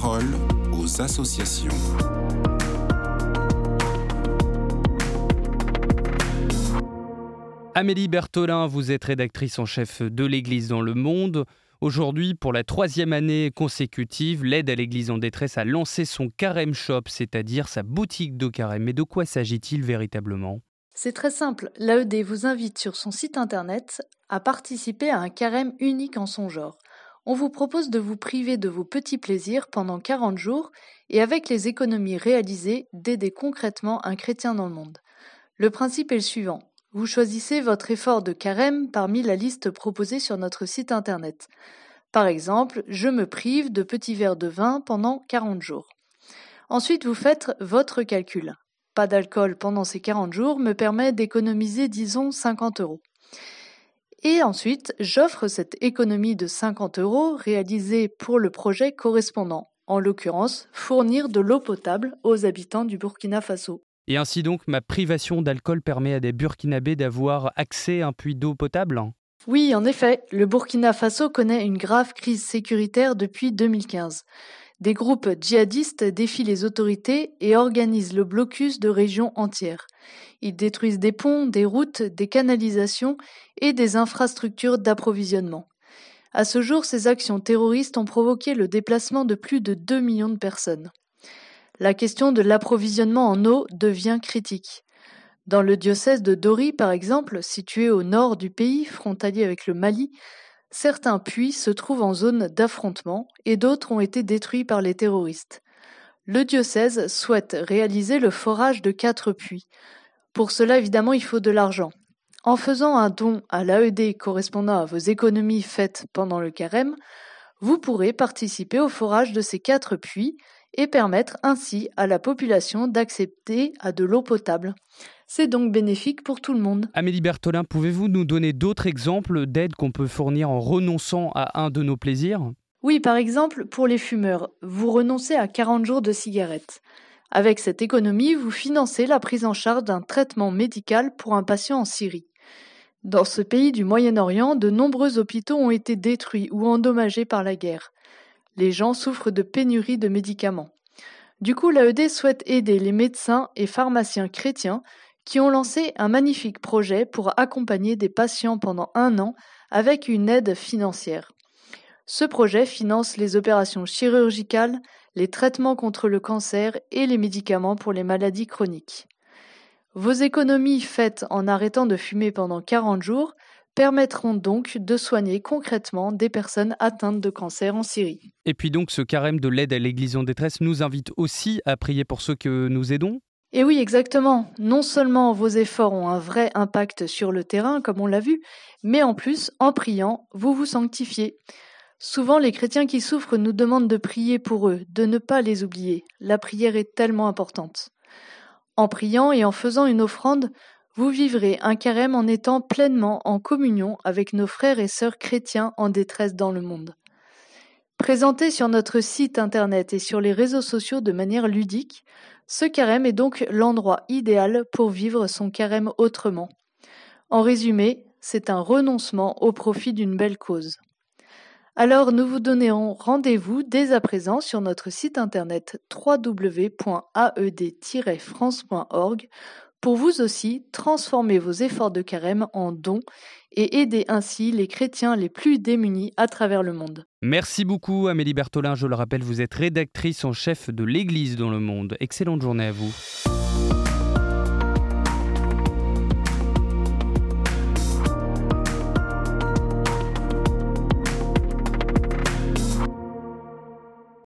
parole aux associations. Amélie Bertolin, vous êtes rédactrice en chef de l'Église dans le monde. Aujourd'hui, pour la troisième année consécutive, l'aide à l'Église en détresse a lancé son carême shop, c'est-à-dire sa boutique de carême. Mais de quoi s'agit-il véritablement? C'est très simple. L'AED vous invite sur son site internet à participer à un carême unique en son genre. On vous propose de vous priver de vos petits plaisirs pendant 40 jours et avec les économies réalisées, d'aider concrètement un chrétien dans le monde. Le principe est le suivant. Vous choisissez votre effort de carême parmi la liste proposée sur notre site internet. Par exemple, je me prive de petits verres de vin pendant 40 jours. Ensuite, vous faites votre calcul. Pas d'alcool pendant ces 40 jours me permet d'économiser, disons, 50 euros. Et ensuite, j'offre cette économie de 50 euros réalisée pour le projet correspondant, en l'occurrence, fournir de l'eau potable aux habitants du Burkina Faso. Et ainsi donc, ma privation d'alcool permet à des Burkinabés d'avoir accès à un puits d'eau potable? Oui, en effet, le Burkina Faso connaît une grave crise sécuritaire depuis 2015. Des groupes djihadistes défient les autorités et organisent le blocus de régions entières. Ils détruisent des ponts, des routes, des canalisations et des infrastructures d'approvisionnement. À ce jour, ces actions terroristes ont provoqué le déplacement de plus de 2 millions de personnes la question de l'approvisionnement en eau devient critique. Dans le diocèse de Dori, par exemple, situé au nord du pays, frontalier avec le Mali, certains puits se trouvent en zone d'affrontement et d'autres ont été détruits par les terroristes. Le diocèse souhaite réaliser le forage de quatre puits. Pour cela, évidemment, il faut de l'argent. En faisant un don à l'AED correspondant à vos économies faites pendant le carême, vous pourrez participer au forage de ces quatre puits et permettre ainsi à la population d'accepter à de l'eau potable. C'est donc bénéfique pour tout le monde. Amélie Bertolin, pouvez-vous nous donner d'autres exemples d'aides qu'on peut fournir en renonçant à un de nos plaisirs? Oui, par exemple, pour les fumeurs, vous renoncez à 40 jours de cigarettes. Avec cette économie, vous financez la prise en charge d'un traitement médical pour un patient en Syrie. Dans ce pays du Moyen-Orient, de nombreux hôpitaux ont été détruits ou endommagés par la guerre les gens souffrent de pénurie de médicaments. Du coup, l'AED souhaite aider les médecins et pharmaciens chrétiens qui ont lancé un magnifique projet pour accompagner des patients pendant un an avec une aide financière. Ce projet finance les opérations chirurgicales, les traitements contre le cancer et les médicaments pour les maladies chroniques. Vos économies faites en arrêtant de fumer pendant 40 jours permettront donc de soigner concrètement des personnes atteintes de cancer en Syrie. Et puis donc ce carême de l'aide à l'Église en détresse nous invite aussi à prier pour ceux que nous aidons et oui, exactement. Non seulement vos efforts ont un vrai impact sur le terrain, comme on l'a vu, mais en plus, en priant, vous vous sanctifiez. Souvent, les chrétiens qui souffrent nous demandent de prier pour eux, de ne pas les oublier. La prière est tellement importante. En priant et en faisant une offrande, vous vivrez un carême en étant pleinement en communion avec nos frères et sœurs chrétiens en détresse dans le monde. Présenté sur notre site internet et sur les réseaux sociaux de manière ludique, ce carême est donc l'endroit idéal pour vivre son carême autrement. En résumé, c'est un renoncement au profit d'une belle cause. Alors nous vous donnons rendez-vous dès à présent sur notre site internet www.aed-france.org pour vous aussi transformer vos efforts de carême en dons et aider ainsi les chrétiens les plus démunis à travers le monde. Merci beaucoup Amélie Bertolin, je le rappelle, vous êtes rédactrice en chef de l'Église dans le monde. Excellente journée à vous.